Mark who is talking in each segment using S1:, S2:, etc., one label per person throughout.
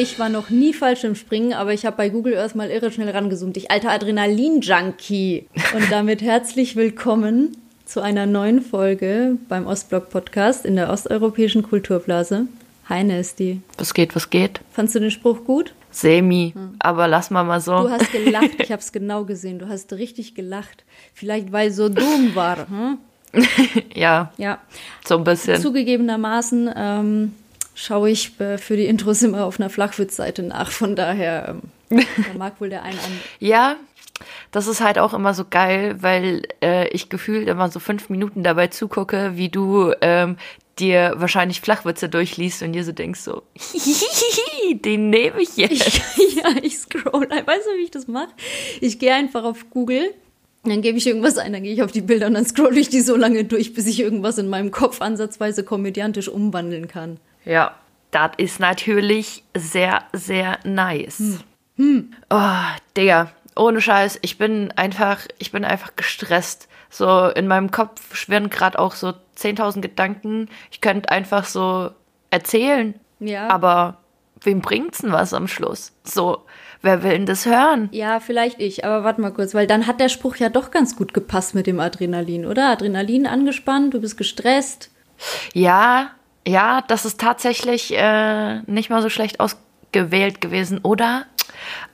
S1: Ich war noch nie falsch im Springen, aber ich habe bei Google Earth mal irre schnell rangezoomt. Ich alter Adrenalin-Junkie. Und damit herzlich willkommen zu einer neuen Folge beim Ostblock-Podcast in der osteuropäischen Kulturblase. Hi Nasty.
S2: Was geht, was geht?
S1: Fandst du den Spruch gut?
S2: Semi, hm. aber lass mal mal so.
S1: Du hast gelacht, ich habe es genau gesehen. Du hast richtig gelacht. Vielleicht weil so dumm war. Hm?
S2: ja.
S1: Ja.
S2: So ein bisschen.
S1: Zugegebenermaßen ähm, schaue ich äh, für die Intros immer auf einer Flachwitz-Seite nach. Von daher, ähm, da mag wohl der eine an.
S2: ja, das ist halt auch immer so geil, weil äh, ich gefühlt immer so fünf Minuten dabei zugucke, wie du ähm, dir wahrscheinlich Flachwitze durchliest und dir so denkst so, den nehme ich jetzt.
S1: Ich, ja, ich scroll. Weißt du, wie ich das mache? Ich gehe einfach auf Google, dann gebe ich irgendwas ein, dann gehe ich auf die Bilder und dann scroll ich die so lange durch, bis ich irgendwas in meinem Kopf ansatzweise komödiantisch umwandeln kann.
S2: Ja, das ist natürlich sehr, sehr nice. Hm. Hm. Oh, Digga, ohne Scheiß, ich bin einfach, ich bin einfach gestresst. So in meinem Kopf schwirren gerade auch so 10.000 Gedanken. Ich könnte einfach so erzählen.
S1: Ja.
S2: Aber wem bringt's denn was am Schluss? So, wer will denn das hören?
S1: Ja, vielleicht ich, aber warte mal kurz, weil dann hat der Spruch ja doch ganz gut gepasst mit dem Adrenalin, oder? Adrenalin angespannt, du bist gestresst.
S2: Ja, ja, das ist tatsächlich äh, nicht mal so schlecht ausgewählt gewesen, oder?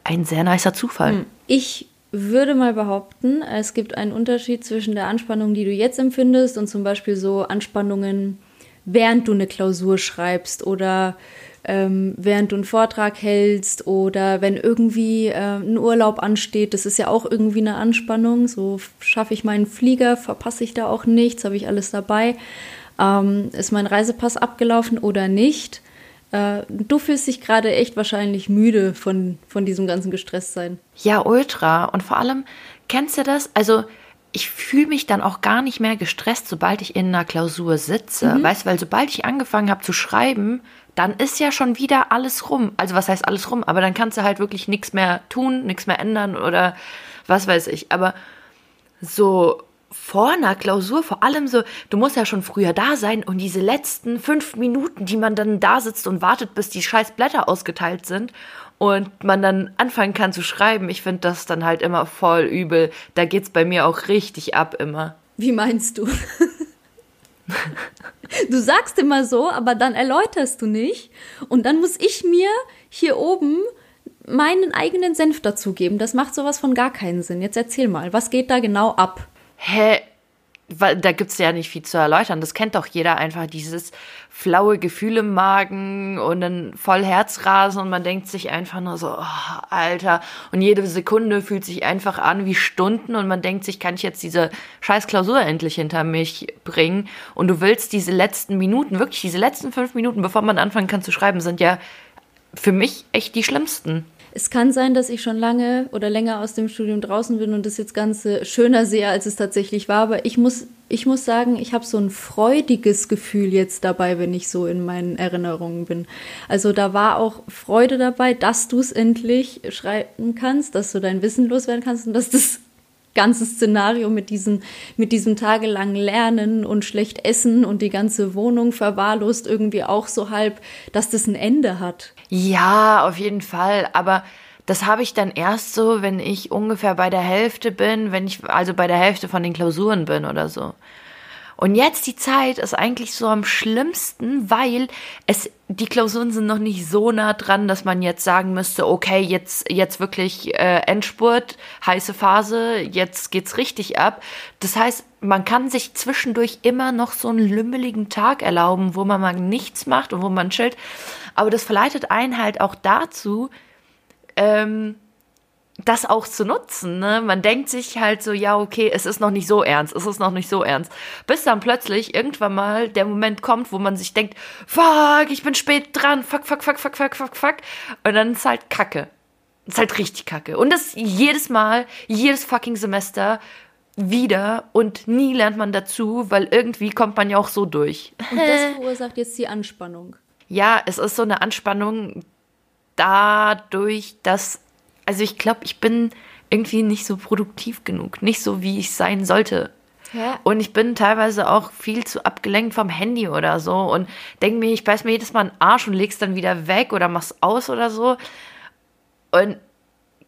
S2: Ein sehr nicer Zufall. Hm.
S1: Ich würde mal behaupten, es gibt einen Unterschied zwischen der Anspannung, die du jetzt empfindest, und zum Beispiel so Anspannungen, während du eine Klausur schreibst oder ähm, während du einen Vortrag hältst oder wenn irgendwie äh, ein Urlaub ansteht. Das ist ja auch irgendwie eine Anspannung. So schaffe ich meinen Flieger, verpasse ich da auch nichts, habe ich alles dabei. Ähm, ist mein Reisepass abgelaufen oder nicht? Äh, du fühlst dich gerade echt wahrscheinlich müde von, von diesem ganzen Gestresstsein.
S2: Ja, ultra. Und vor allem, kennst du das? Also, ich fühle mich dann auch gar nicht mehr gestresst, sobald ich in einer Klausur sitze. Mhm. Weißt du, weil sobald ich angefangen habe zu schreiben, dann ist ja schon wieder alles rum. Also was heißt alles rum? Aber dann kannst du halt wirklich nichts mehr tun, nichts mehr ändern oder was weiß ich. Aber so vor einer Klausur, vor allem so, du musst ja schon früher da sein und diese letzten fünf Minuten, die man dann da sitzt und wartet, bis die scheiß Blätter ausgeteilt sind und man dann anfangen kann zu schreiben, ich finde das dann halt immer voll übel. Da geht's bei mir auch richtig ab immer.
S1: Wie meinst du? du sagst immer so, aber dann erläuterst du nicht und dann muss ich mir hier oben meinen eigenen Senf dazugeben. Das macht sowas von gar keinen Sinn. Jetzt erzähl mal, was geht da genau ab?
S2: Hä, weil da gibt's ja nicht viel zu erläutern. Das kennt doch jeder einfach, dieses flaue Gefühl im Magen und dann voll Herzrasen und man denkt sich einfach nur so, oh, Alter. Und jede Sekunde fühlt sich einfach an wie Stunden und man denkt sich, kann ich jetzt diese scheiß Klausur endlich hinter mich bringen? Und du willst diese letzten Minuten, wirklich diese letzten fünf Minuten, bevor man anfangen kann zu schreiben, sind ja für mich echt die schlimmsten.
S1: Es kann sein, dass ich schon lange oder länger aus dem Studium draußen bin und das jetzt Ganze schöner sehe, als es tatsächlich war. Aber ich muss, ich muss sagen, ich habe so ein freudiges Gefühl jetzt dabei, wenn ich so in meinen Erinnerungen bin. Also da war auch Freude dabei, dass du es endlich schreiben kannst, dass du dein Wissen loswerden kannst und dass das ganze Szenario mit diesem, mit diesem tagelangen Lernen und schlecht essen und die ganze Wohnung verwahrlost irgendwie auch so halb, dass das ein Ende hat.
S2: Ja, auf jeden Fall. Aber das habe ich dann erst so, wenn ich ungefähr bei der Hälfte bin, wenn ich also bei der Hälfte von den Klausuren bin oder so. Und jetzt die Zeit ist eigentlich so am schlimmsten, weil es, die Klausuren sind noch nicht so nah dran, dass man jetzt sagen müsste, okay, jetzt, jetzt wirklich äh, Endspurt, heiße Phase, jetzt geht's richtig ab. Das heißt, man kann sich zwischendurch immer noch so einen lümmeligen Tag erlauben, wo man mal nichts macht und wo man chillt. Aber das verleitet einen halt auch dazu, ähm, das auch zu nutzen. Ne? Man denkt sich halt so, ja, okay, es ist noch nicht so ernst, es ist noch nicht so ernst. Bis dann plötzlich irgendwann mal der Moment kommt, wo man sich denkt, fuck, ich bin spät dran, fuck, fuck, fuck, fuck, fuck, fuck, fuck. Und dann ist halt Kacke. Ist halt richtig Kacke. Und das jedes Mal, jedes fucking Semester wieder und nie lernt man dazu, weil irgendwie kommt man ja auch so durch.
S1: Und das verursacht jetzt die Anspannung.
S2: Ja, es ist so eine Anspannung dadurch, dass also ich glaube, ich bin irgendwie nicht so produktiv genug, nicht so, wie ich sein sollte. Ja. Und ich bin teilweise auch viel zu abgelenkt vom Handy oder so und denke mir, ich beiß mir jedes Mal einen Arsch und leg's dann wieder weg oder mach's aus oder so. Und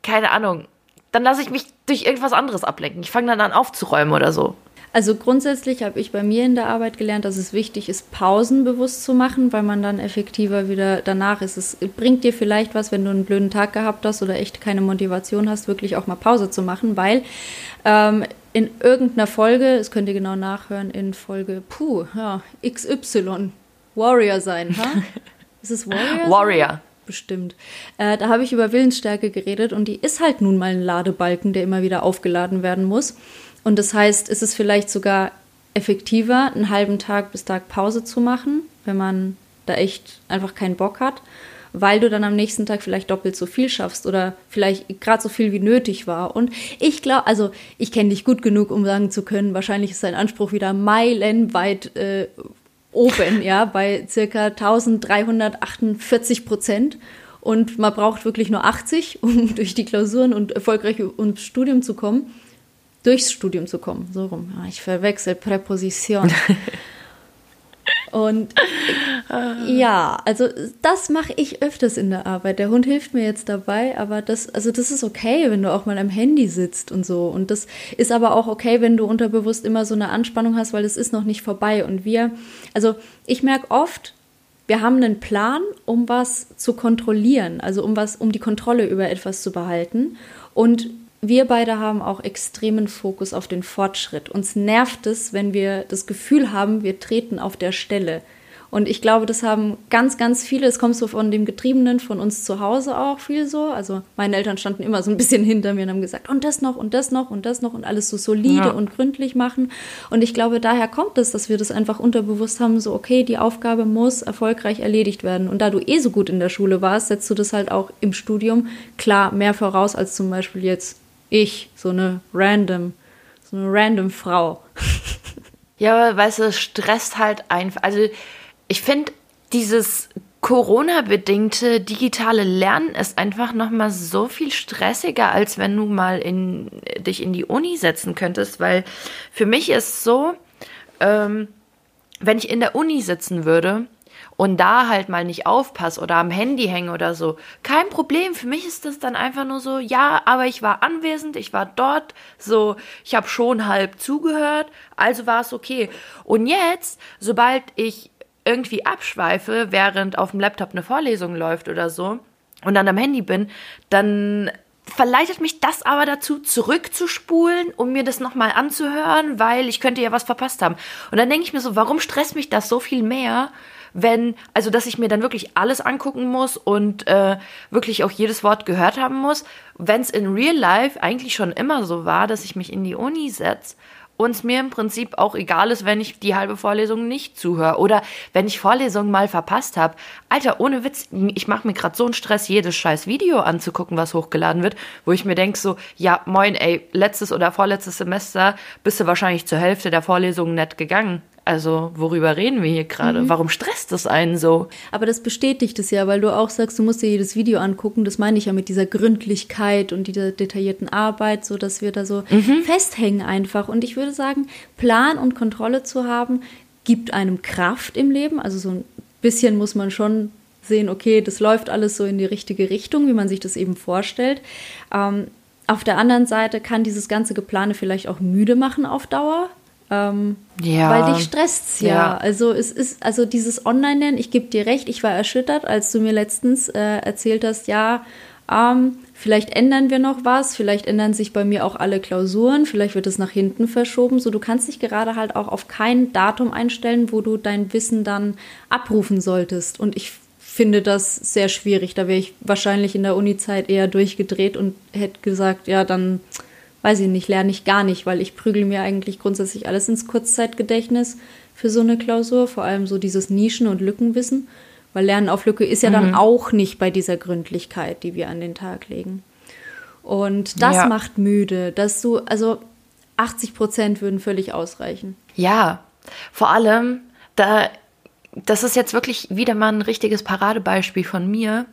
S2: keine Ahnung, dann lasse ich mich durch irgendwas anderes ablenken. Ich fange dann an aufzuräumen oder so.
S1: Also grundsätzlich habe ich bei mir in der Arbeit gelernt, dass es wichtig ist, Pausen bewusst zu machen, weil man dann effektiver wieder danach ist. Es bringt dir vielleicht was, wenn du einen blöden Tag gehabt hast oder echt keine Motivation hast, wirklich auch mal Pause zu machen, weil ähm, in irgendeiner Folge, das könnt ihr genau nachhören, in Folge, puh, ja, XY, Warrior sein, ha? Ist es Warrior?
S2: Warrior.
S1: Bestimmt. Äh, da habe ich über Willensstärke geredet und die ist halt nun mal ein Ladebalken, der immer wieder aufgeladen werden muss. Und das heißt, ist es vielleicht sogar effektiver, einen halben Tag bis Tag Pause zu machen, wenn man da echt einfach keinen Bock hat, weil du dann am nächsten Tag vielleicht doppelt so viel schaffst oder vielleicht gerade so viel wie nötig war. Und ich glaube, also ich kenne dich gut genug, um sagen zu können, wahrscheinlich ist dein Anspruch wieder meilenweit äh, oben, ja, bei circa 1348 Prozent. Und man braucht wirklich nur 80, um durch die Klausuren und erfolgreich ins Studium zu kommen durchs Studium zu kommen. So rum. Ich verwechsel Präposition. Und ja, also das mache ich öfters in der Arbeit. Der Hund hilft mir jetzt dabei, aber das, also das ist okay, wenn du auch mal am Handy sitzt und so. Und das ist aber auch okay, wenn du unterbewusst immer so eine Anspannung hast, weil es ist noch nicht vorbei. Und wir, also ich merke oft, wir haben einen Plan, um was zu kontrollieren, also um was, um die Kontrolle über etwas zu behalten. Und wir beide haben auch extremen Fokus auf den Fortschritt. Uns nervt es, wenn wir das Gefühl haben, wir treten auf der Stelle. Und ich glaube, das haben ganz, ganz viele. Es kommt so von dem Getriebenen, von uns zu Hause auch viel so. Also meine Eltern standen immer so ein bisschen hinter mir und haben gesagt, und das noch und das noch und das noch und alles so solide ja. und gründlich machen. Und ich glaube, daher kommt es, dass wir das einfach unterbewusst haben, so, okay, die Aufgabe muss erfolgreich erledigt werden. Und da du eh so gut in der Schule warst, setzt du das halt auch im Studium klar mehr voraus als zum Beispiel jetzt ich, so eine random, so eine random Frau.
S2: ja, weißt du, es stresst halt einfach. Also ich finde dieses Corona-bedingte digitale Lernen ist einfach noch mal so viel stressiger, als wenn du mal in, dich in die Uni setzen könntest, weil für mich ist so, ähm, wenn ich in der Uni sitzen würde, und da halt mal nicht aufpasse oder am Handy hänge oder so, kein Problem. Für mich ist das dann einfach nur so, ja, aber ich war anwesend, ich war dort, so, ich habe schon halb zugehört, also war es okay. Und jetzt, sobald ich irgendwie abschweife, während auf dem Laptop eine Vorlesung läuft oder so und dann am Handy bin, dann verleitet mich das aber dazu, zurückzuspulen, um mir das nochmal anzuhören, weil ich könnte ja was verpasst haben. Und dann denke ich mir so, warum stresst mich das so viel mehr, wenn, also dass ich mir dann wirklich alles angucken muss und äh, wirklich auch jedes Wort gehört haben muss, wenn es in Real Life eigentlich schon immer so war, dass ich mich in die Uni setze und es mir im Prinzip auch egal ist, wenn ich die halbe Vorlesung nicht zuhöre oder wenn ich Vorlesungen mal verpasst habe. Alter, ohne Witz, ich mache mir gerade so einen Stress, jedes scheiß Video anzugucken, was hochgeladen wird, wo ich mir denke so, ja, moin, ey, letztes oder vorletztes Semester bist du wahrscheinlich zur Hälfte der Vorlesungen nicht gegangen. Also, worüber reden wir hier gerade? Mhm. Warum stresst das einen so?
S1: Aber das bestätigt es ja, weil du auch sagst, du musst dir jedes Video angucken. Das meine ich ja mit dieser Gründlichkeit und dieser detaillierten Arbeit, so dass wir da so mhm. festhängen einfach. Und ich würde sagen, Plan und Kontrolle zu haben, gibt einem Kraft im Leben. Also so ein bisschen muss man schon sehen, okay, das läuft alles so in die richtige Richtung, wie man sich das eben vorstellt. Ähm, auf der anderen Seite kann dieses ganze Geplane vielleicht auch müde machen auf Dauer, ähm, ja. Weil dich stresst ja. ja. Also es ist, also dieses Online-Lernen, ich gebe dir recht, ich war erschüttert, als du mir letztens äh, erzählt hast, ja, ähm, vielleicht ändern wir noch was, vielleicht ändern sich bei mir auch alle Klausuren, vielleicht wird es nach hinten verschoben. So, du kannst dich gerade halt auch auf kein Datum einstellen, wo du dein Wissen dann abrufen solltest. Und ich finde das sehr schwierig. Da wäre ich wahrscheinlich in der Uni-Zeit eher durchgedreht und hätte gesagt, ja, dann weiß ich nicht, lerne ich gar nicht, weil ich prügel mir eigentlich grundsätzlich alles ins Kurzzeitgedächtnis für so eine Klausur, vor allem so dieses Nischen- und Lückenwissen, weil Lernen auf Lücke ist ja mhm. dann auch nicht bei dieser Gründlichkeit, die wir an den Tag legen. Und das ja. macht müde, dass du, also 80 Prozent würden völlig ausreichen.
S2: Ja, vor allem, da, das ist jetzt wirklich wieder mal ein richtiges Paradebeispiel von mir.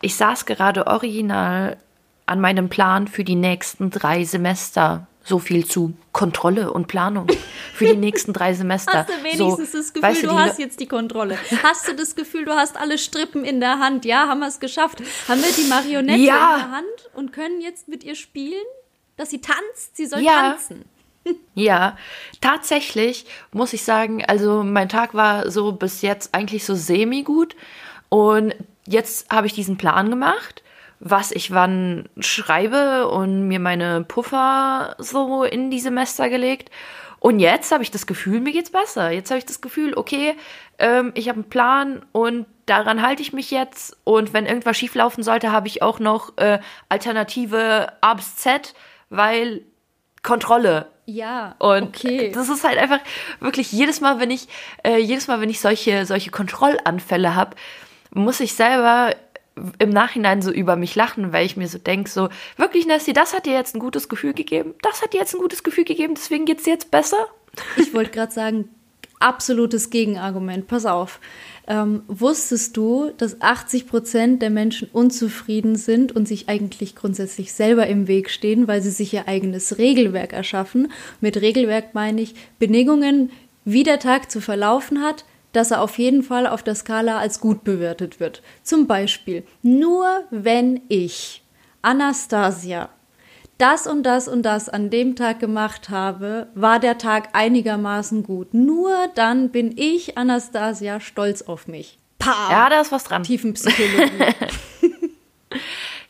S2: Ich saß gerade original an meinem Plan für die nächsten drei Semester. So viel zu Kontrolle und Planung für die nächsten drei Semester.
S1: Hast du wenigstens so, das Gefühl, weißt du, du hast jetzt die Kontrolle? Hast du das Gefühl, du hast alle Strippen in der Hand? Ja, haben wir es geschafft? Haben wir die Marionette ja. in der Hand und können jetzt mit ihr spielen? Dass sie tanzt? Sie soll ja. tanzen.
S2: Ja, tatsächlich muss ich sagen, also mein Tag war so bis jetzt eigentlich so semi gut und jetzt habe ich diesen Plan gemacht was ich wann schreibe und mir meine Puffer so in die Semester gelegt. Und jetzt habe ich das Gefühl, mir geht's besser. Jetzt habe ich das Gefühl, okay, ähm, ich habe einen Plan und daran halte ich mich jetzt. Und wenn irgendwas schieflaufen sollte, habe ich auch noch äh, Alternative A bis Z, weil Kontrolle.
S1: Ja.
S2: Und okay. das ist halt einfach wirklich jedes Mal, wenn ich äh, jedes Mal, wenn ich solche solche Kontrollanfälle habe, muss ich selber im Nachhinein so über mich lachen, weil ich mir so denke, so, wirklich, Nessie, das hat dir jetzt ein gutes Gefühl gegeben, das hat dir jetzt ein gutes Gefühl gegeben, deswegen geht's dir jetzt besser?
S1: Ich wollte gerade sagen, absolutes Gegenargument, pass auf. Ähm, wusstest du, dass 80 Prozent der Menschen unzufrieden sind und sich eigentlich grundsätzlich selber im Weg stehen, weil sie sich ihr eigenes Regelwerk erschaffen? Mit Regelwerk meine ich Bedingungen, wie der Tag zu verlaufen hat, dass er auf jeden Fall auf der Skala als gut bewertet wird. Zum Beispiel, nur wenn ich Anastasia das und das und das an dem Tag gemacht habe, war der Tag einigermaßen gut. Nur dann bin ich, Anastasia, stolz auf mich.
S2: Pah! Ja, da ist was dran.
S1: Tiefenpsychologie.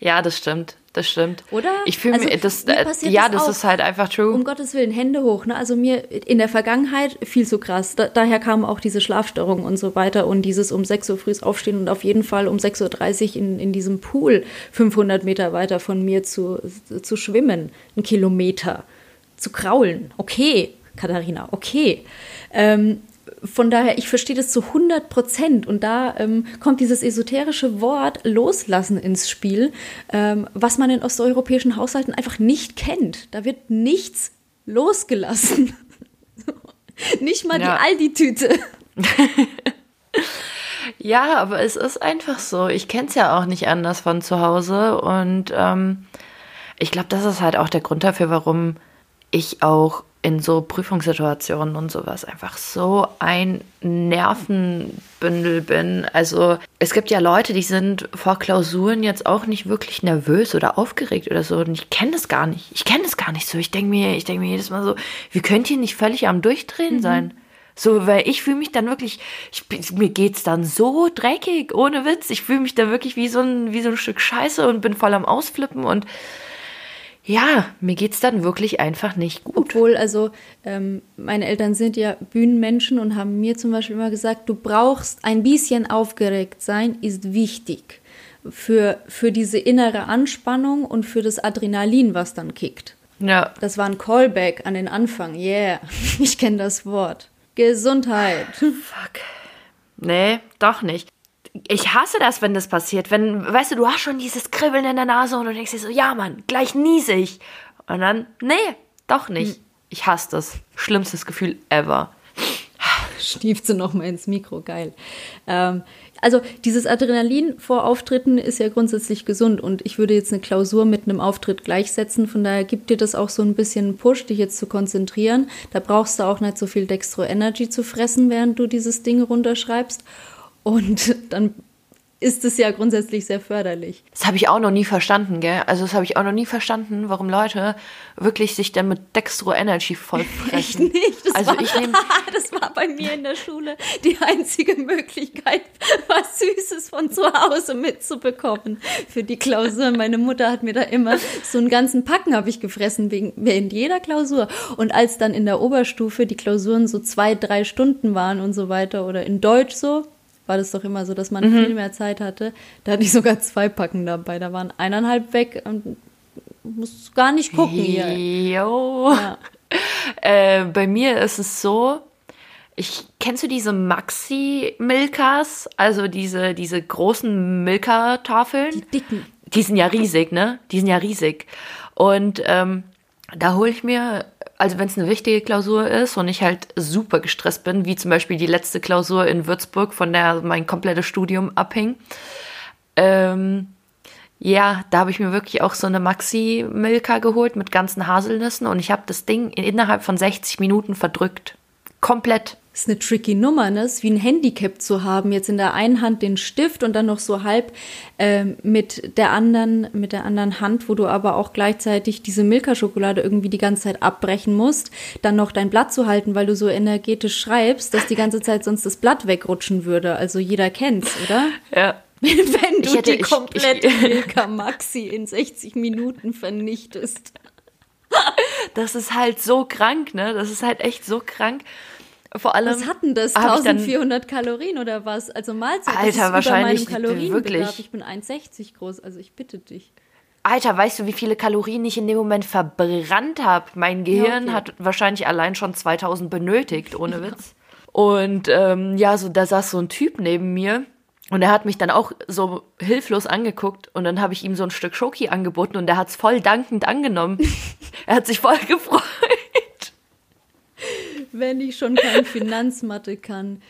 S2: ja, das stimmt das stimmt.
S1: Oder?
S2: Ich fühle also, mich, das, äh, ja, das, das ist halt einfach true.
S1: Um Gottes Willen, Hände hoch. Ne? Also mir in der Vergangenheit viel zu krass. Da, daher kamen auch diese Schlafstörungen und so weiter und dieses um 6 Uhr früh aufstehen und auf jeden Fall um 6.30 Uhr in, in diesem Pool 500 Meter weiter von mir zu, zu schwimmen. Ein Kilometer. Zu kraulen. Okay, Katharina, okay. Ähm, von daher, ich verstehe das zu 100 Prozent. Und da ähm, kommt dieses esoterische Wort loslassen ins Spiel, ähm, was man in osteuropäischen Haushalten einfach nicht kennt. Da wird nichts losgelassen. nicht mal ja. die Aldi-Tüte.
S2: ja, aber es ist einfach so. Ich kenne es ja auch nicht anders von zu Hause. Und ähm, ich glaube, das ist halt auch der Grund dafür, warum ich auch in so Prüfungssituationen und sowas einfach so ein Nervenbündel bin. Also es gibt ja Leute, die sind vor Klausuren jetzt auch nicht wirklich nervös oder aufgeregt oder so. Und ich kenne das gar nicht. Ich kenne das gar nicht so. Ich denke mir, ich denke mir jedes Mal so, wie könnt ihr nicht völlig am Durchdrehen mhm. sein? So, weil ich fühle mich dann wirklich, ich, mir geht's dann so dreckig, ohne Witz. Ich fühle mich dann wirklich wie so ein, wie so ein Stück Scheiße und bin voll am Ausflippen und ja, mir geht's dann wirklich einfach nicht gut.
S1: Obwohl, also ähm, meine Eltern sind ja Bühnenmenschen und haben mir zum Beispiel immer gesagt, du brauchst ein bisschen aufgeregt sein, ist wichtig für, für diese innere Anspannung und für das Adrenalin, was dann kickt.
S2: Ja.
S1: Das war ein Callback an den Anfang. Yeah, ich kenne das Wort. Gesundheit.
S2: Fuck. Nee, doch nicht ich hasse das, wenn das passiert. Wenn, weißt du, du hast schon dieses Kribbeln in der Nase und du denkst dir so, ja, Mann, gleich niese ich. Und dann, nee, doch nicht. Hm. Ich hasse das. Schlimmstes Gefühl ever.
S1: Stiefst du nochmal ins Mikro, geil. Ähm, also dieses Adrenalin vor Auftritten ist ja grundsätzlich gesund und ich würde jetzt eine Klausur mit einem Auftritt gleichsetzen. Von daher gibt dir das auch so ein bisschen Push, dich jetzt zu konzentrieren. Da brauchst du auch nicht so viel Dextro Energy zu fressen, während du dieses Ding runterschreibst. Und dann ist es ja grundsätzlich sehr förderlich.
S2: Das habe ich auch noch nie verstanden, gell? Also das habe ich auch noch nie verstanden, warum Leute wirklich sich dann mit Dextro Energy vollfressen.
S1: Echt nicht. Das also war, ich nehm, das war bei mir in der Schule die einzige Möglichkeit, was Süßes von zu Hause mitzubekommen für die Klausur. Meine Mutter hat mir da immer so einen ganzen Packen habe ich gefressen wegen während jeder Klausur. Und als dann in der Oberstufe die Klausuren so zwei, drei Stunden waren und so weiter oder in Deutsch so war das doch immer so, dass man mhm. viel mehr Zeit hatte. Da hatte ich sogar zwei Packen dabei. Da waren eineinhalb weg und muss gar nicht gucken hier.
S2: Jo. Ja. Äh, bei mir ist es so, ich kennst du diese Maxi Milkas, also diese diese großen Milka-Tafeln?
S1: Die dicken.
S2: Die sind ja riesig, ne? Die sind ja riesig. Und ähm, da hole ich mir also wenn es eine wichtige Klausur ist und ich halt super gestresst bin, wie zum Beispiel die letzte Klausur in Würzburg, von der mein komplettes Studium abhing, ähm, Ja, da habe ich mir wirklich auch so eine Maxi Milka geholt mit ganzen Haselnüssen und ich habe das Ding innerhalb von 60 Minuten verdrückt. Komplett.
S1: Das ist eine tricky Nummer, ne? Ist wie ein Handicap zu haben. Jetzt in der einen Hand den Stift und dann noch so halb äh, mit der anderen, mit der anderen Hand, wo du aber auch gleichzeitig diese Milka-Schokolade irgendwie die ganze Zeit abbrechen musst, dann noch dein Blatt zu halten, weil du so energetisch schreibst, dass die ganze Zeit sonst das Blatt wegrutschen würde. Also jeder kennt's, oder?
S2: Ja.
S1: Wenn du
S2: hätte-
S1: die
S2: ich-
S1: komplette
S2: ich-
S1: Milka Maxi in 60 Minuten vernichtest.
S2: Das ist halt so krank, ne? Das ist halt echt so krank. Vor allem.
S1: Was hatten das?
S2: hab ich dann-
S1: 1400 Kalorien oder was? Also Mahlzeit, das
S2: Alter,
S1: ist über
S2: wahrscheinlich
S1: meinem Kalorienbedarf.
S2: wirklich.
S1: Ich bin 1,60 groß, also ich bitte dich.
S2: Alter, weißt du, wie viele Kalorien ich in dem Moment verbrannt habe? Mein Gehirn
S1: okay.
S2: hat wahrscheinlich allein schon 2000 benötigt, ohne Witz. Und ähm, ja, so da saß so ein Typ neben mir und er hat mich dann auch so hilflos angeguckt und dann habe ich ihm so ein Stück Schoki angeboten und er hat es voll dankend angenommen. er hat sich voll gefreut.
S1: Wenn ich schon kein Finanzmathe kann,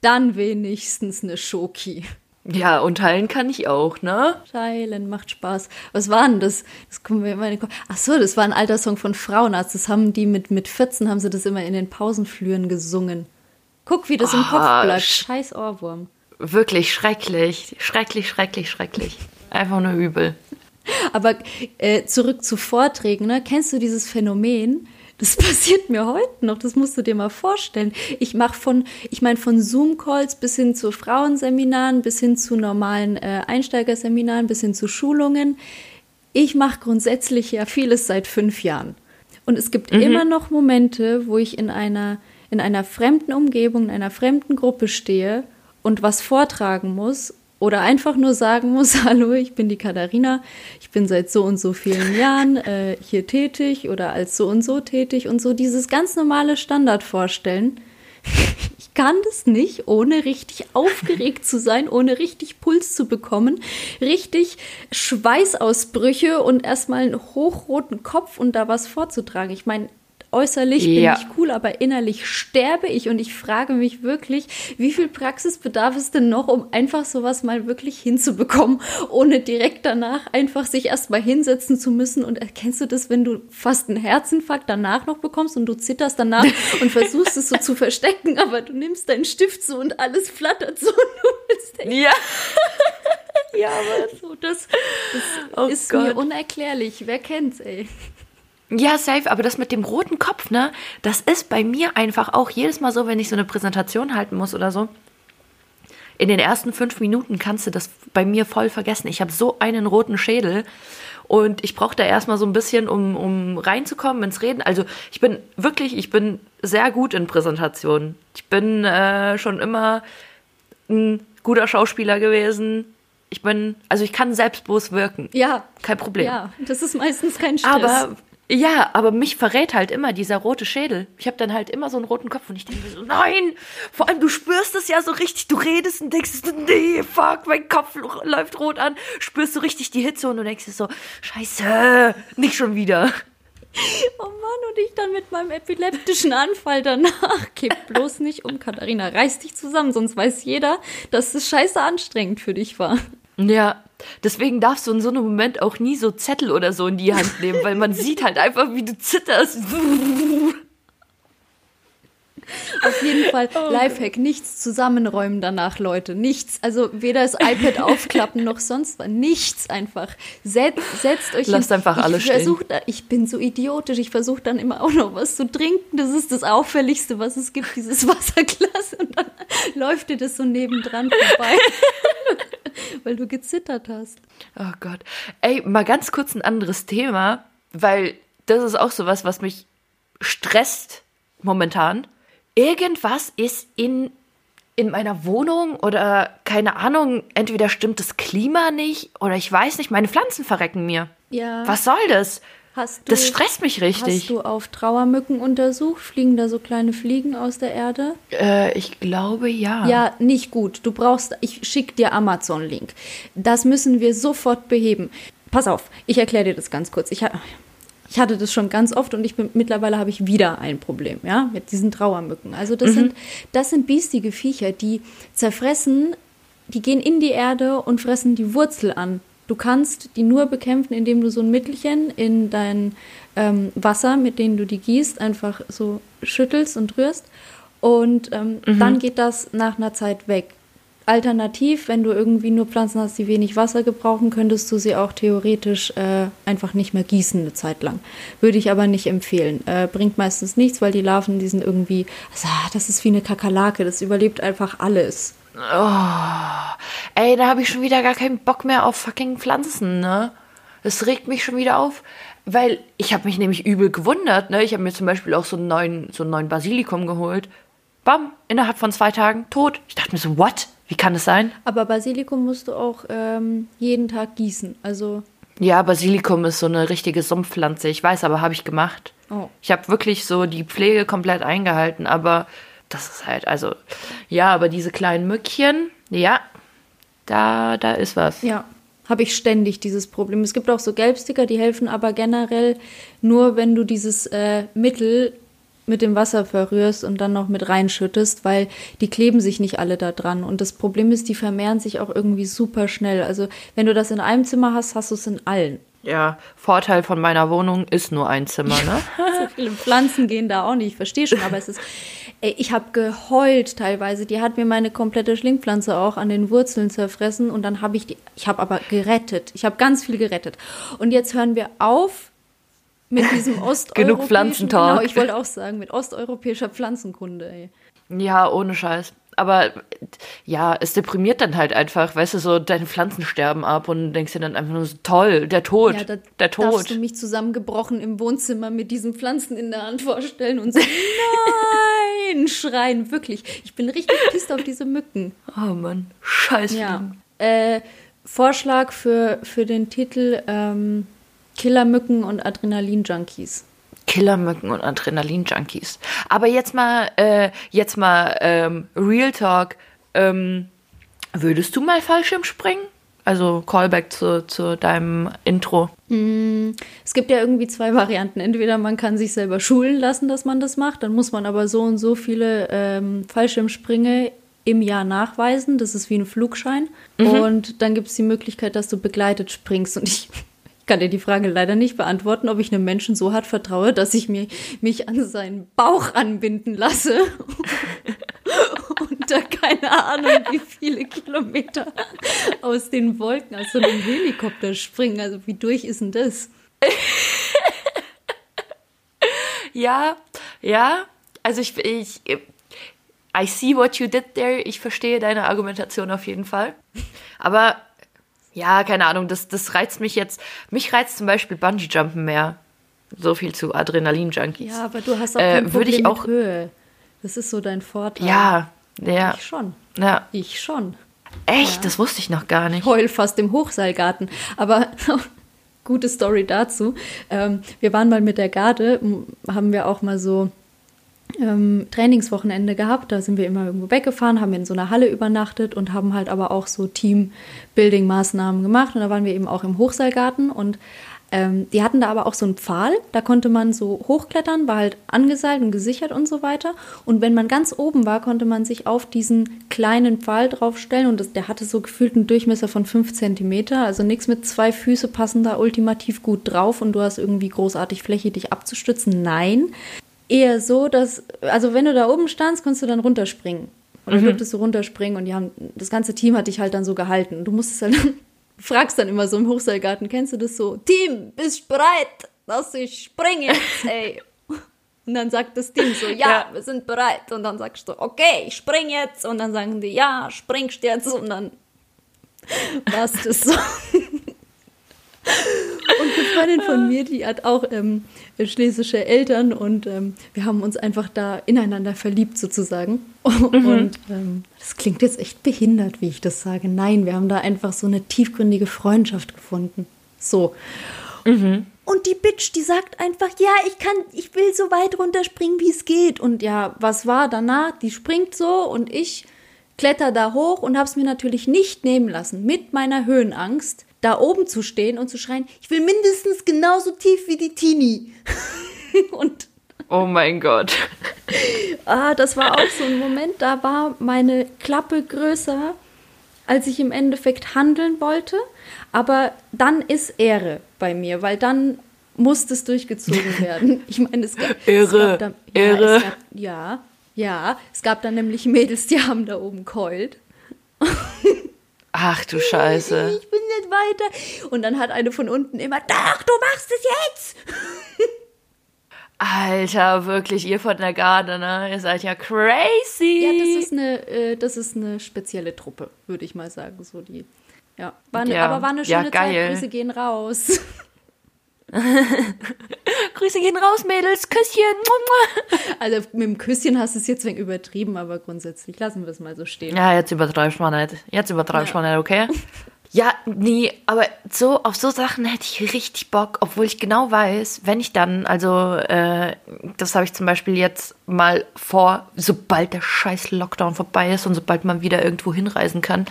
S1: dann wenigstens eine Schoki.
S2: Ja, und teilen kann ich auch, ne?
S1: Teilen macht Spaß. Was war denn das? Das mir immer in den Kopf. Ach so, das war ein alter Song von Frauenarzt. Das haben die mit, mit 14 haben sie das immer in den Pausenflüren gesungen. Guck, wie das im Kopf
S2: Ah,
S1: bleibt.
S2: sch-
S1: Scheiß Ohrwurm.
S2: Wirklich schrecklich. Schrecklich, schrecklich, schrecklich. Einfach nur übel.
S1: Aber äh, zurück zu Vorträgen, ne? Kennst du dieses Phänomen? Das passiert mir heute noch, das musst du dir mal vorstellen. Ich mache von, ich meine von Zoom-Calls bis hin zu Frauenseminaren, bis hin zu normalen äh, Einsteigerseminaren, bis hin zu Schulungen. Ich mache grundsätzlich ja vieles seit fünf Jahren. Und es gibt immer noch Momente, wo ich in einer, in einer fremden Umgebung, in einer fremden Gruppe stehe und was vortragen muss oder einfach nur sagen muss, hallo, ich bin die Katharina, ich bin seit so und so vielen Jahren äh, hier tätig oder als so und so tätig und so dieses ganz normale Standard vorstellen. Ich kann das nicht, ohne richtig aufgeregt zu sein, ohne richtig Puls zu bekommen, richtig Schweißausbrüche und erstmal einen hochroten Kopf und da was vorzutragen. Ich meine, äußerlich
S2: Ja.
S1: bin ich cool, aber innerlich sterbe ich und ich frage mich wirklich, wie viel Praxis bedarf es denn noch, um einfach sowas mal wirklich hinzubekommen, ohne direkt danach einfach sich erstmal hinsetzen zu müssen. Und erkennst du das, wenn du fast einen Herzinfarkt danach noch bekommst und du zitterst danach und versuchst es so zu verstecken, aber du nimmst deinen Stift so und alles flattert so und du willst echt
S2: Ja.
S1: ja, aber so, das, das
S2: Oh
S1: ist mir
S2: Gott.
S1: unerklärlich. Wer kennt's, ey?
S2: Ja, safe, aber das mit dem roten Kopf, ne, das ist bei mir einfach auch jedes Mal so, wenn ich so eine Präsentation halten muss oder so. In den ersten fünf Minuten kannst du das bei mir voll vergessen. Ich habe so einen roten Schädel und ich brauche da erstmal so ein bisschen, um, um reinzukommen ins Reden. Also ich bin wirklich, ich bin sehr gut in Präsentationen. Ich bin äh, schon immer ein guter Schauspieler gewesen. Ich bin, also ich kann selbstbewusst wirken.
S1: Ja.
S2: Kein Problem.
S1: Ja, das ist meistens kein Stress.
S2: Aber ja, aber mich verrät halt immer dieser rote Schädel. Ich habe dann halt immer so einen roten Kopf und ich denke so, nein, vor allem du spürst es ja so richtig, du redest und denkst so, nee, fuck, mein Kopf läuft rot an, spürst du richtig die Hitze und du denkst so, scheiße, nicht schon wieder.
S1: Oh Mann, und ich dann mit meinem epileptischen Anfall danach. Kipp bloß nicht um, Katharina. Reiß dich zusammen, sonst weiß jeder, dass es scheiße anstrengend für dich war.
S2: Ja, deswegen darfst du in so einem Moment auch nie so Zettel oder so in die Hand nehmen, weil man sieht halt einfach, wie du zitterst.
S1: Auf jeden Fall Lifehack, nichts zusammenräumen danach, Leute. Nichts. Also weder das iPad aufklappen noch sonst was. Nichts einfach. Setzt, setzt euch
S2: Lasst
S1: hin.
S2: einfach
S1: ich
S2: alles stehen.
S1: versuch Da, ich bin so idiotisch. Ich versuche dann immer auch noch was zu trinken. Das ist das Auffälligste, was es gibt, dieses Wasserglas. Und dann läuft dir das so nebendran vorbei. Weil du gezittert hast.
S2: Oh Gott. Ey, mal ganz kurz ein anderes Thema, weil das ist auch sowas, was mich stresst momentan. Irgendwas ist in, in meiner Wohnung oder keine Ahnung, entweder stimmt das Klima nicht oder ich weiß nicht, meine Pflanzen verrecken mir.
S1: Ja.
S2: Was soll das?
S1: Hast du,
S2: Das stresst mich
S1: Hast
S2: richtig.
S1: du auf Trauermücken untersucht? Fliegen da so kleine Fliegen aus der Erde?
S2: Äh, ich glaube ja.
S1: Ja, nicht gut. Du brauchst, ich schicke dir Amazon-Link. Das müssen wir sofort beheben. Pass auf, ich erkläre dir das ganz kurz. Ich, ha- ich hatte das schon ganz oft und ich bin, mittlerweile habe ich wieder ein Problem, ja, mit diesen Trauermücken. Also das sind, das sind biestige Viecher, die zerfressen, die gehen in die Erde und fressen die Wurzel an. Du Du kannst die nur bekämpfen, indem du so ein Mittelchen in dein ähm, Wasser, mit dem du die gießt, einfach so schüttelst und rührst. Und ähm, mhm. dann geht das nach einer Zeit weg. Alternativ, wenn du irgendwie nur Pflanzen hast, die wenig Wasser gebrauchen, könntest du sie auch theoretisch äh, einfach nicht mehr gießen eine Zeit lang. Würde ich aber nicht empfehlen. Äh, bringt meistens nichts, weil die Larven, die sind irgendwie, also, das ist wie eine Kakerlake, das überlebt einfach alles.
S2: Oh, ey, da habe ich schon wieder gar keinen Bock mehr auf fucking Pflanzen, ne? Das regt mich schon wieder auf, weil ich habe mich nämlich übel gewundert, ne? Ich habe mir zum Beispiel auch so einen neuen, so einen neuen Basilikum geholt. Bam, innerhalb von zwei Tagen tot. Ich dachte mir so, what? Wie kann das sein?
S1: Aber Basilikum musst du auch ähm, jeden Tag gießen. Also.
S2: Ja, Basilikum ist so eine richtige Sumpfpflanze. Ich weiß, aber habe ich gemacht. Oh. Ich habe wirklich so die Pflege komplett eingehalten, aber das ist halt, also, ja, aber diese kleinen Mückchen, ja, da, da ist was.
S1: Ja, habe ich ständig dieses Problem. Es gibt auch so Gelbsticker, die helfen aber generell nur, wenn du dieses äh, Mittel mit dem Wasser verrührst und dann noch mit reinschüttest, weil die kleben sich nicht alle da dran. Und das Problem ist, die vermehren sich auch irgendwie super schnell. Also wenn du das in einem Zimmer hast, hast du es in allen.
S2: Ja, Vorteil von meiner Wohnung ist nur ein Zimmer, ne?
S1: so viele Pflanzen gehen da auch nicht, ich verstehe schon, aber es ist, ey, ich habe geheult teilweise. Die hat mir meine komplette Schlingpflanze auch an den Wurzeln zerfressen und dann habe ich die, ich habe aber gerettet. Ich habe ganz viel gerettet. Und jetzt hören wir auf, mit diesem osteuropäischen.
S2: Genug Pflanzentalk.
S1: Genau, ich wollte auch sagen, mit osteuropäischer Pflanzenkunde, ey.
S2: Ja, ohne Scheiß. Aber ja, es deprimiert dann halt einfach, weißt du, so deine Pflanzen sterben ab und denkst dir dann einfach nur so, toll, der Tod, ja, da der Tod.
S1: Darfst du mich zusammengebrochen im Wohnzimmer mit diesen Pflanzen in der Hand vorstellen und so, nein, schreien, wirklich. Ich bin richtig pisst auf diese Mücken.
S2: Oh Mann, scheiße.
S1: Ja. Äh, Vorschlag für, für den Titel, ähm, Killermücken und Adrenalin-Junkies.
S2: Killermücken und Adrenalin-Junkies. Aber jetzt mal, äh, jetzt mal ähm, Real Talk. Ähm, würdest du mal Fallschirm springen? Also Callback zu, zu deinem Intro.
S1: Mm, es gibt ja irgendwie zwei Varianten. Entweder man kann sich selber schulen lassen, dass man das macht, dann muss man aber so und so viele ähm, Fallschirmsprünge im Jahr nachweisen. Das ist wie ein Flugschein. Mhm. Und dann gibt es die Möglichkeit, dass du begleitet springst. Und ich kann dir die Frage leider nicht beantworten, ob ich einem Menschen so hart vertraue, dass ich mir, mich an seinen Bauch anbinden lasse und da keine Ahnung, wie viele Kilometer aus den Wolken aus so einem Helikopter springen. Also wie durch ist denn das?
S2: ja, ja. Also ich, ich, I see what you did there. Ich verstehe deine Argumentation auf jeden Fall. Aber ja, keine Ahnung, das, das reizt mich jetzt. Mich reizt zum Beispiel Bungee-Jumpen mehr. So viel zu Adrenalin-Junkies.
S1: Ja, aber du hast auch äh, kein Problem ich auch, mit Höhe. Das ist so dein Vorteil.
S2: Ja, ja.
S1: Ich schon.
S2: Ja.
S1: Ich schon.
S2: Echt? Ja. Das wusste ich noch gar nicht. Ich
S1: heul fast im Hochseilgarten. Aber gute Story dazu. Ähm, wir waren mal mit der Garde, haben wir auch mal so ähm, Trainingswochenende gehabt. Da sind wir immer irgendwo weggefahren, haben in so einer Halle übernachtet und haben halt aber auch so Team-Building-Maßnahmen gemacht. Und da waren wir eben auch im Hochseilgarten und ähm, die hatten da aber auch so einen Pfahl, da konnte man so hochklettern, war halt angeseilt und gesichert und so weiter. Und wenn man ganz oben war, konnte man sich auf diesen kleinen Pfahl draufstellen und das, der hatte so gefühlt einen Durchmesser von fünf Zentimeter. Also nichts mit zwei Füße passen da ultimativ gut drauf und du hast irgendwie großartig Fläche, dich abzustützen. Nein, eher so, dass, also wenn du da oben standst, konntest du dann runterspringen. Und dann mhm. durftest du runterspringen und die haben, das ganze Team hat dich halt dann so gehalten. Du musstest halt, fragst dann immer so im Hochseilgarten, kennst du das so? Team, bist du bereit, dass ich springe jetzt, ey? Und dann sagt das Team so, ja, ja, wir sind bereit. Und dann sagst du, okay, ich spring jetzt. Und dann sagen die, ja, springst jetzt. Und dann war es das so. Und eine Freundin von mir, die hat auch ähm, schlesische Eltern und ähm, wir haben uns einfach da ineinander verliebt sozusagen. Mhm. Und ähm, das klingt jetzt echt behindert, wie ich das sage. Nein, wir haben da einfach so eine tiefgründige Freundschaft gefunden. So. Mhm. Und die Bitch, die sagt einfach, ja, ich kann, ich will so weit runterspringen, wie es geht. Und ja, was war danach? Die springt so und ich kletter da hoch und hab's mir natürlich nicht nehmen lassen mit meiner Höhenangst da oben zu stehen und zu schreien, ich will mindestens genauso tief wie die Tini. und
S2: Oh mein Gott.
S1: ah, das war auch so ein Moment, da war meine Klappe größer als ich im Endeffekt handeln wollte. Aber dann ist Ehre bei mir, weil dann muss das durchgezogen werden. Ich meine, es gab,
S2: Irre,
S1: es gab dann, ja,
S2: irre.
S1: Es gab, ja, ja, es gab dann nämlich Mädels, die haben da oben keult.
S2: Ach du Scheiße.
S1: Ich bin nicht weiter. Und dann hat eine von unten immer, doch, du machst es jetzt.
S2: Alter, wirklich, ihr von der Garde, ne? Ihr seid ja crazy.
S1: Ja, das ist eine, äh, das ist eine spezielle Truppe, würde ich mal sagen. So die, ja. War eine,
S2: Ja.
S1: Aber war eine
S2: Ja,
S1: schöne
S2: geil.
S1: Zeit. Grüße gehen raus.
S2: Grüße gehen raus, Mädels. Küsschen.
S1: Also mit dem Küsschen hast du es jetzt wenig übertrieben, aber grundsätzlich lassen wir es mal so stehen.
S2: Ja, jetzt übertreibst du mal nicht. Jetzt übertreibst du
S1: Ja.
S2: mal nicht, okay? Ja, nee, aber so auf so Sachen hätte ich richtig Bock, obwohl ich genau weiß, wenn ich dann, also äh, das habe ich zum Beispiel jetzt mal vor, sobald der scheiß Lockdown vorbei ist und sobald man wieder irgendwo hinreisen kann,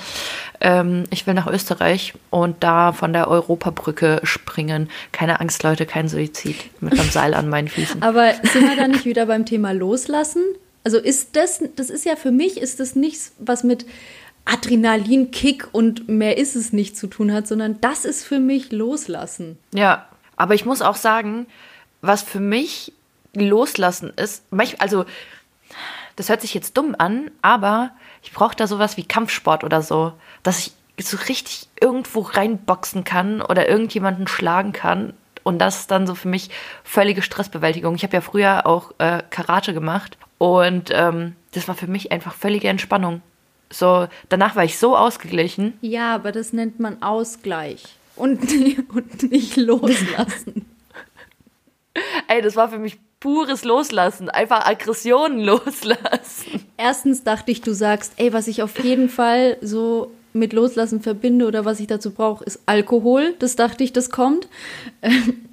S2: ähm, ich will nach Österreich und da von der Europabrücke springen. Keine Angst, Leute, kein Suizid mit einem Seil an meinen Füßen.
S1: Aber sind wir da nicht wieder beim Thema Loslassen? Also ist das, das ist ja für mich, ist das nichts, was mit Adrenalinkick und mehr ist es nicht zu tun hat, sondern das ist für mich Loslassen.
S2: Ja, aber ich muss auch sagen, was für mich loslassen ist, also das hört sich jetzt dumm an, aber ich brauche da sowas wie Kampfsport oder so, dass ich so richtig irgendwo reinboxen kann oder irgendjemanden schlagen kann. Und das ist dann so für mich völlige Stressbewältigung. Ich habe ja früher auch äh, Karate gemacht und ähm, das war für mich einfach völlige Entspannung. So, danach war ich so ausgeglichen.
S1: Ja, aber das nennt man Ausgleich und, und nicht loslassen.
S2: Ey, das war für mich pures Loslassen, einfach Aggressionen loslassen.
S1: Erstens dachte ich, du sagst, ey, was ich auf jeden Fall so mit Loslassen verbinde oder was ich dazu brauche, ist Alkohol. Das dachte ich, das kommt. Ähm,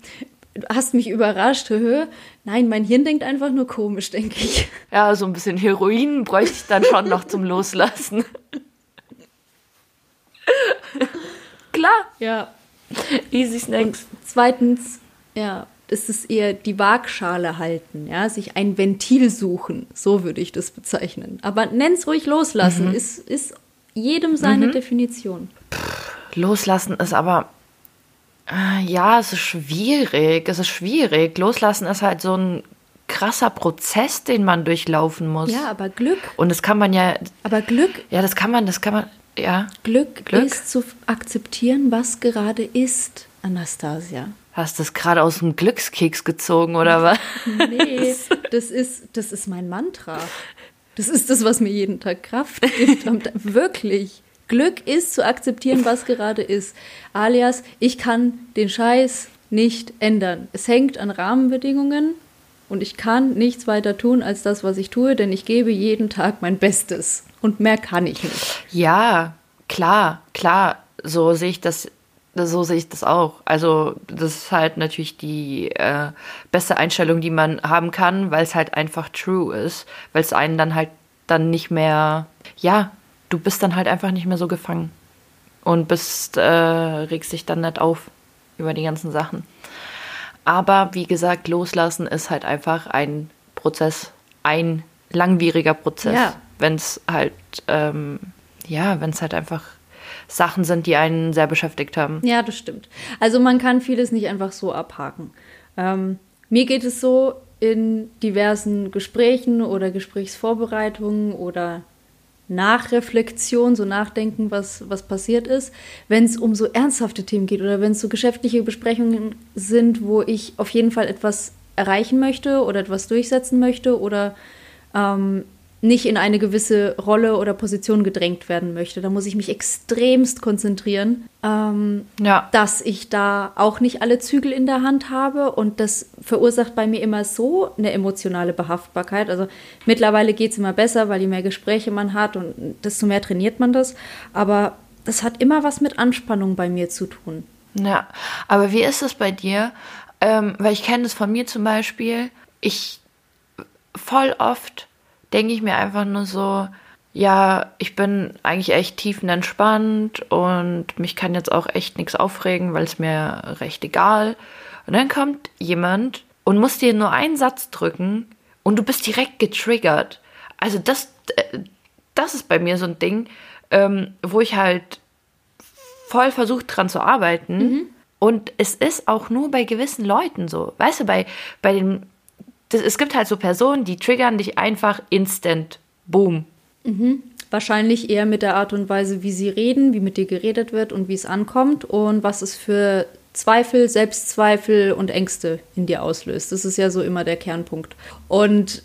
S1: Du hast mich überrascht. Höhö. Nein, mein Hirn denkt einfach nur komisch, denke ich.
S2: Ja, so ein bisschen Heroin bräuchte ich dann schon noch zum Loslassen. Klar,
S1: Ja.
S2: easy snacks.
S1: Zweitens, ja, das ist eher die Waagschale halten, ja, sich ein Ventil suchen, so würde ich das bezeichnen. Aber nenn's ruhig loslassen, ist, ist jedem seine Definition.
S2: Loslassen ist aber, ja, es ist schwierig. Es ist schwierig. Loslassen ist halt so ein krasser Prozess, den man durchlaufen muss.
S1: Ja, aber Glück,
S2: Und das kann man ja,
S1: aber Glück,
S2: ja, das kann man, das kann man, ja.
S1: Glück,
S2: Glück?
S1: ist zu akzeptieren, was gerade ist, Anastasia.
S2: Hast du das gerade aus dem Glückskeks gezogen oder was?
S1: Nee, das ist, das ist mein Mantra. Das ist das, was mir jeden Tag Kraft gibt. Wirklich. Glück ist zu akzeptieren, was gerade ist. Alias, ich kann den Scheiß nicht ändern. Es hängt an Rahmenbedingungen und ich kann nichts weiter tun als das, was ich tue, denn ich gebe jeden Tag mein Bestes. Und mehr kann ich nicht.
S2: Ja, klar, klar, so sehe ich das, so sehe ich das auch. Also das ist halt natürlich die äh, beste Einstellung, die man haben kann, weil es halt einfach true ist, weil es einen dann halt dann nicht mehr, ja, du bist dann halt einfach nicht mehr so gefangen und bist, äh, regst dich dann nicht auf über die ganzen Sachen. Aber wie gesagt, loslassen ist halt einfach ein Prozess, ein langwieriger Prozess.
S1: Ja.
S2: Wenn es halt, ähm, ja, wenn es halt einfach Sachen sind, die einen sehr beschäftigt haben.
S1: Ja, das stimmt. Also man kann vieles nicht einfach so abhaken. Ähm, mir geht es so in diversen Gesprächen oder Gesprächsvorbereitungen oder Nachreflexion, so nachdenken, was, was passiert ist, wenn es um so ernsthafte Themen geht oder wenn es so geschäftliche Besprechungen sind, wo ich auf jeden Fall etwas erreichen möchte oder etwas durchsetzen möchte oder ähm, nicht in eine gewisse Rolle oder Position gedrängt werden möchte. Da muss ich mich extremst konzentrieren, ähm,
S2: Ja.
S1: dass ich da auch nicht alle Zügel in der Hand habe und das verursacht bei mir immer so eine emotionale Behaftbarkeit. Also mittlerweile geht es immer besser, weil je mehr Gespräche man hat und desto mehr trainiert man das. Aber das hat immer was mit Anspannung bei mir zu tun.
S2: Ja, aber wie ist es bei dir? Ähm, weil ich kenne das von mir zum Beispiel. Ich voll oft denke ich mir einfach nur so, ja, ich bin eigentlich echt tiefenentspannt und mich kann jetzt auch echt nichts aufregen, weil es mir recht egal. Und dann kommt jemand und muss dir nur einen Satz drücken und du bist direkt getriggert. Also das, äh, das ist bei mir so ein Ding. ähm, wo ich halt voll versucht dran zu arbeiten. Mhm. Und es ist auch nur bei gewissen Leuten so. Weißt du, bei, bei den. Das, es gibt halt so Personen, die triggern dich einfach instant. Boom.
S1: Mhm. Wahrscheinlich eher mit der Art und Weise, wie sie reden, wie mit dir geredet wird und wie es ankommt und was es für Zweifel, Selbstzweifel und Ängste in dir auslöst. Das ist ja so immer der Kernpunkt. Und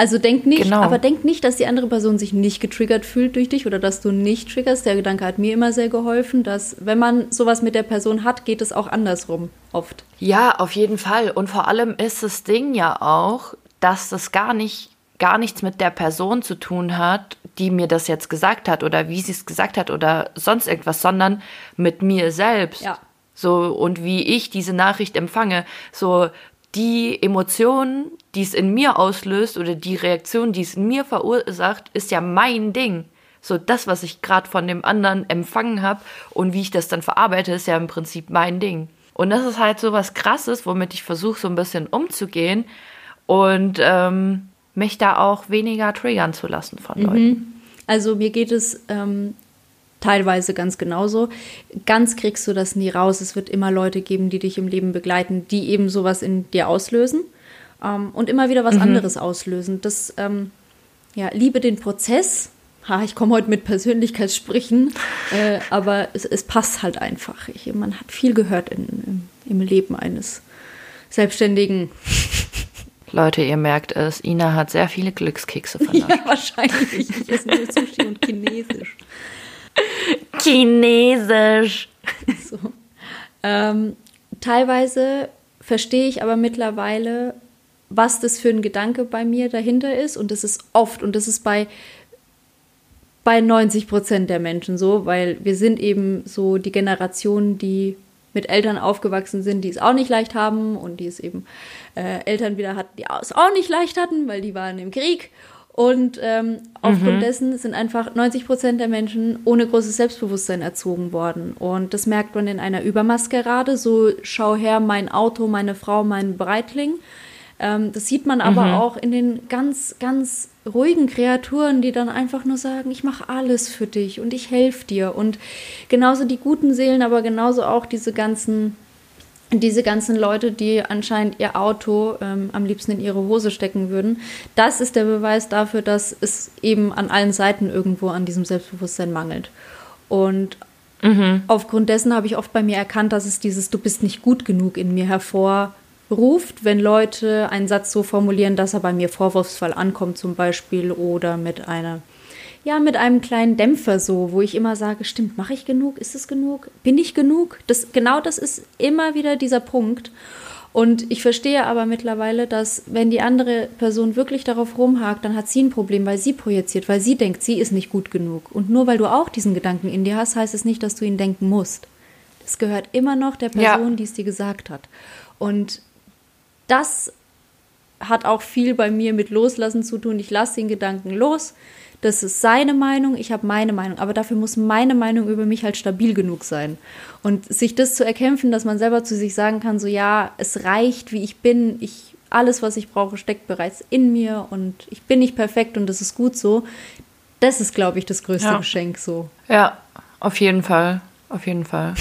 S1: also denk nicht, genau. aber denk nicht, dass die andere Person sich nicht getriggert fühlt durch dich oder dass du nicht triggerst. Der Gedanke hat mir immer sehr geholfen, dass wenn man sowas mit der Person hat, geht es auch andersrum oft.
S2: Ja, auf jeden Fall. Und vor allem ist das Ding ja auch, dass das gar nicht gar nichts mit der Person zu tun hat, die mir das jetzt gesagt hat oder wie sie es gesagt hat oder sonst irgendwas, sondern mit mir selbst. Ja. So und wie ich diese Nachricht empfange. So die Emotionen, die es in mir auslöst oder die Reaktion, die es in mir verursacht, ist ja mein Ding. So das, was ich gerade von dem anderen empfangen habe und wie ich das dann verarbeite, ist ja im Prinzip mein Ding. Und das ist halt so was Krasses, womit ich versuche, so ein bisschen umzugehen und ähm, mich da auch weniger triggern zu lassen von Leuten. Mhm.
S1: Also mir geht es ähm, teilweise ganz genauso. Ganz kriegst du das nie raus. Es wird immer Leute geben, die dich im Leben begleiten, die eben sowas in dir auslösen ähm, und immer wieder was mhm. anderes auslösen. Das, ähm, ja, liebe den Prozess. Ha, ich komme heute mit Persönlichkeitssprüchen, äh, aber es, es, passt halt einfach. Ich, man hat viel gehört in, im, im Leben eines Selbstständigen.
S2: Leute, ihr merkt es, Ina hat sehr viele Glückskekse
S1: vernascht. Ja, wahrscheinlich. Ich esse nur Sushi und Chinesisch.
S2: Chinesisch. So.
S1: Ähm, teilweise verstehe ich aber mittlerweile, was das für ein Gedanke bei mir dahinter ist. Und das ist oft, und das ist bei, bei 90 Prozent der Menschen so, weil wir sind eben so die Generation, die mit Eltern aufgewachsen sind, die es auch nicht leicht haben und die es eben äh, Eltern wieder hatten, die es auch nicht leicht hatten, weil die waren im Krieg und ähm, aufgrund mhm. dessen sind einfach 90 Prozent der Menschen ohne großes Selbstbewusstsein erzogen worden. Und das merkt man in einer Übermaskerade. So, schau her, mein Auto, meine Frau, mein Breitling. Ähm, das sieht man aber mhm. auch in den ganz, ganz ruhigen Kreaturen, die dann einfach nur sagen, ich mache alles für dich und ich helfe dir. Und genauso die guten Seelen, aber genauso auch diese ganzen diese ganzen Leute, die anscheinend ihr Auto ähm, am liebsten in ihre Hose stecken würden, das ist der Beweis dafür, dass es eben an allen Seiten irgendwo an diesem Selbstbewusstsein mangelt. Und mhm. aufgrund dessen habe ich oft bei mir erkannt, dass es dieses Du bist nicht gut genug in mir hervorruft, wenn Leute einen Satz so formulieren, dass er bei mir vorwurfsvoll ankommt zum Beispiel oder mit einer ja, mit einem kleinen Dämpfer so, wo ich immer sage, stimmt, mache ich genug? Ist es genug? Bin ich genug? Das, genau das ist immer wieder dieser Punkt. Und ich verstehe aber mittlerweile, dass wenn die andere Person wirklich darauf rumhakt, dann hat sie ein Problem, weil sie projiziert, weil sie denkt, sie ist nicht gut genug. Und nur weil du auch diesen Gedanken in dir hast, heißt es nicht, dass du ihn denken musst. Das gehört immer noch der Person, ja. die es dir gesagt hat. Und das hat auch viel bei mir mit Loslassen zu tun. Ich lasse den Gedanken los. Das ist seine Meinung, ich habe meine Meinung, aber dafür muss meine Meinung über mich halt stabil genug sein. Und sich das zu erkämpfen, dass man selber zu sich sagen kann, so ja, es reicht, wie ich bin, ich alles, was ich brauche, steckt bereits in mir und ich bin nicht perfekt und das ist gut so. Das ist, glaube ich, das größte ja. Geschenk so.
S2: Ja, auf jeden Fall. Auf jeden Fall.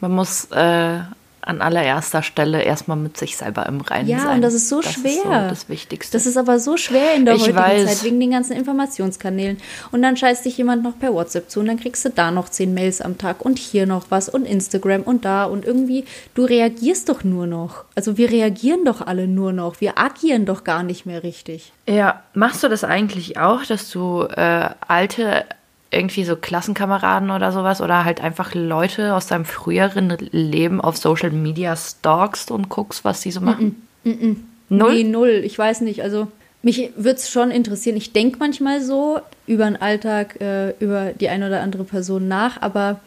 S2: Man muss äh, an allererster Stelle erstmal mit sich selber im Reinen
S1: ja,
S2: sein.
S1: Ja, und das ist so das schwer. Ist so
S2: das Wichtigste.
S1: Das ist aber so schwer in der ich heutigen weiß. Zeit wegen den ganzen Informationskanälen. Und dann scheißt dich jemand noch per WhatsApp zu und dann kriegst du da noch zehn Mails am Tag und hier noch was und Instagram und da und irgendwie, du reagierst doch nur noch. Also wir reagieren doch alle nur noch. Wir agieren doch gar nicht mehr richtig.
S2: Ja, machst du das eigentlich auch, dass du äh, alte irgendwie so Klassenkameraden oder sowas oder halt einfach Leute aus deinem früheren Leben auf Social Media stalkst und guckst, was sie so machen?
S1: Mm -mm. Mm null? Nee, null. Ich weiß nicht. Also mich würde es schon interessieren. Ich denke manchmal so über den Alltag, äh, über die eine oder andere Person nach, aber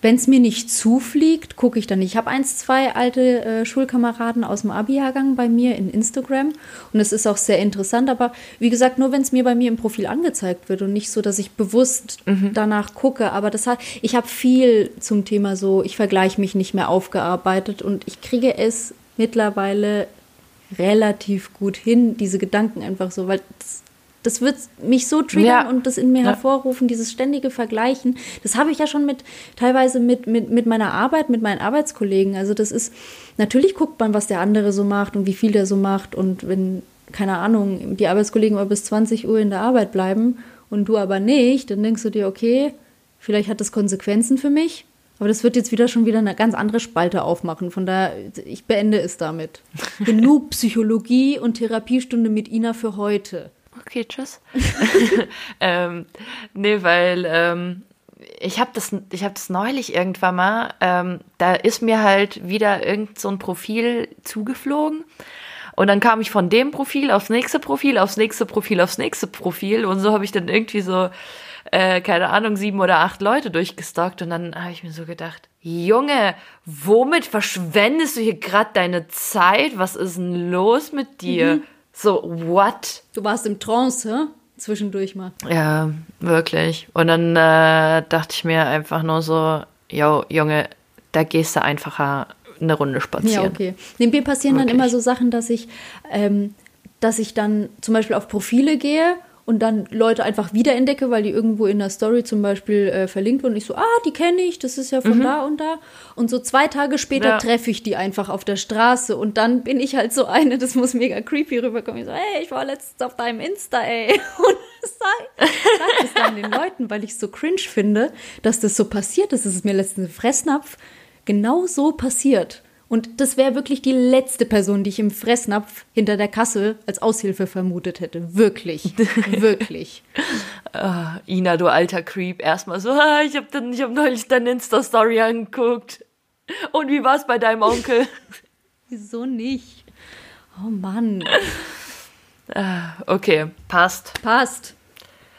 S1: wenn es mir nicht zufliegt, gucke ich dann nicht. Ich habe eins, zwei alte äh, Schulkameraden aus dem Abi-Jahrgang bei mir in Instagram und es ist auch sehr interessant. Aber wie gesagt, nur wenn es mir bei mir im Profil angezeigt wird und nicht so, dass ich bewusst mhm. danach gucke. Aber das hat, ich habe viel zum Thema so, ich vergleiche mich nicht mehr aufgearbeitet und ich kriege es mittlerweile relativ gut hin, diese Gedanken einfach so, weil das das wird mich so triggern ja. und das in mir ja. hervorrufen, dieses ständige Vergleichen. Das habe ich ja schon mit teilweise mit, mit, mit meiner Arbeit, mit meinen Arbeitskollegen. Also das ist, natürlich guckt man, was der andere so macht und wie viel der so macht. Und wenn, keine Ahnung, die Arbeitskollegen bis 20 Uhr in der Arbeit bleiben und du aber nicht, dann denkst du dir, okay, vielleicht hat das Konsequenzen für mich. Aber das wird jetzt wieder schon wieder eine ganz andere Spalte aufmachen. Von daher, ich beende es damit. Genug Psychologie und Therapiestunde mit Ina für heute.
S2: Okay, tschüss. ähm, nee, weil ähm, ich habe das, hab das neulich irgendwann mal, ähm, da ist mir halt wieder irgend so ein Profil zugeflogen. Und dann kam ich von dem Profil aufs nächste Profil, aufs nächste Profil, aufs nächste Profil. Und so habe ich dann irgendwie so äh, keine Ahnung, sieben oder acht Leute durchgestalkt und dann habe ich mir so gedacht, Junge, womit verschwendest du hier gerade deine Zeit? Was ist denn los mit dir? Mhm. So, what?
S1: Du warst im Trance, hä? Zwischendurch mal.
S2: Ja, wirklich. Und dann äh, dachte ich mir einfach nur so, yo, Junge, da gehst du einfacher eine Runde spazieren.
S1: Ja, okay. Mir passieren wirklich. dann immer so Sachen, dass ich, ähm, dass ich dann zum Beispiel auf Profile gehe und dann Leute einfach wiederentdecke, weil die irgendwo in der Story zum Beispiel äh, verlinkt wurden. Und ich so, ah, die kenne ich, das ist ja von mhm. da und da. Und so zwei Tage später ja. treffe ich die einfach auf der Straße und dann bin ich halt so eine, das muss mega creepy rüberkommen. Ich so, hey, ich war letztens auf deinem Insta, ey. Und sag, sag das dann den Leuten, weil ich es so cringe finde, dass das so passiert ist. Das ist mir letztens im Fressnapf genau so passiert. Und das wäre wirklich die letzte Person, die ich im Fressnapf hinter der Kasse als Aushilfe vermutet hätte. Wirklich. wirklich.
S2: Ah, Ina, du alter Creep. Erstmal so, ah, ich habe hab neulich deine Insta-Story angeguckt. Und wie war's bei deinem Onkel?
S1: Wieso nicht? Oh Mann.
S2: Ah, okay, passt.
S1: Passt.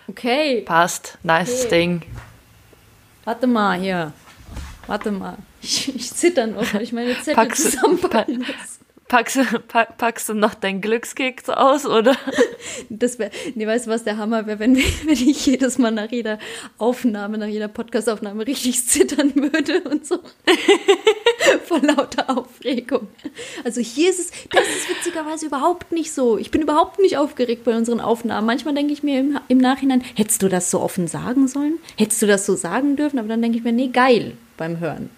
S1: Okay.
S2: Passt. Nice okay. Ding.
S1: Warte mal hier. Warte mal. Ich, ich zitter noch, weil ich meine Zettel packst, zusammenpacken muss.
S2: Packst, pack, packst du noch deinen Glückskeks aus, oder?
S1: Das wäre, nee, weißt du, was der Hammer wäre, wenn, wenn ich jedes Mal nach jeder Aufnahme, nach jeder Podcastaufnahme richtig zittern würde und so. Vor lauter Aufregung. Also hier ist es, das ist witzigerweise überhaupt nicht so. Ich bin überhaupt nicht aufgeregt bei unseren Aufnahmen. Manchmal denke ich mir im, im Nachhinein, hättest du das so offen sagen sollen? Hättest du das so sagen dürfen? Aber dann denke ich mir, nee, geil beim Hören.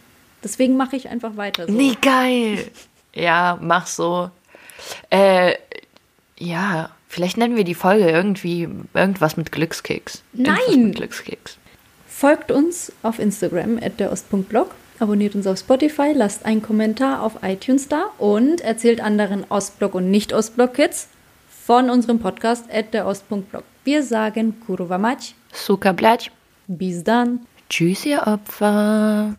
S1: Deswegen mache ich einfach weiter so.
S2: Nee, geil. Ja, mach so. Äh, ja, vielleicht nennen wir die Folge irgendwie irgendwas mit Glückskeks.
S1: Nein!
S2: Mit Glückskeks.
S1: Folgt uns auf Instagram at der Ost.blog, abonniert uns auf Spotify, lasst einen Kommentar auf iTunes da und erzählt anderen Ostblock und Nicht-Ostblock-Kids von unserem Podcast at der Ost.blog. Wir sagen Kurwa Mać.
S2: Suka blać.
S1: Bis dann.
S2: Tschüss, ihr Opfer.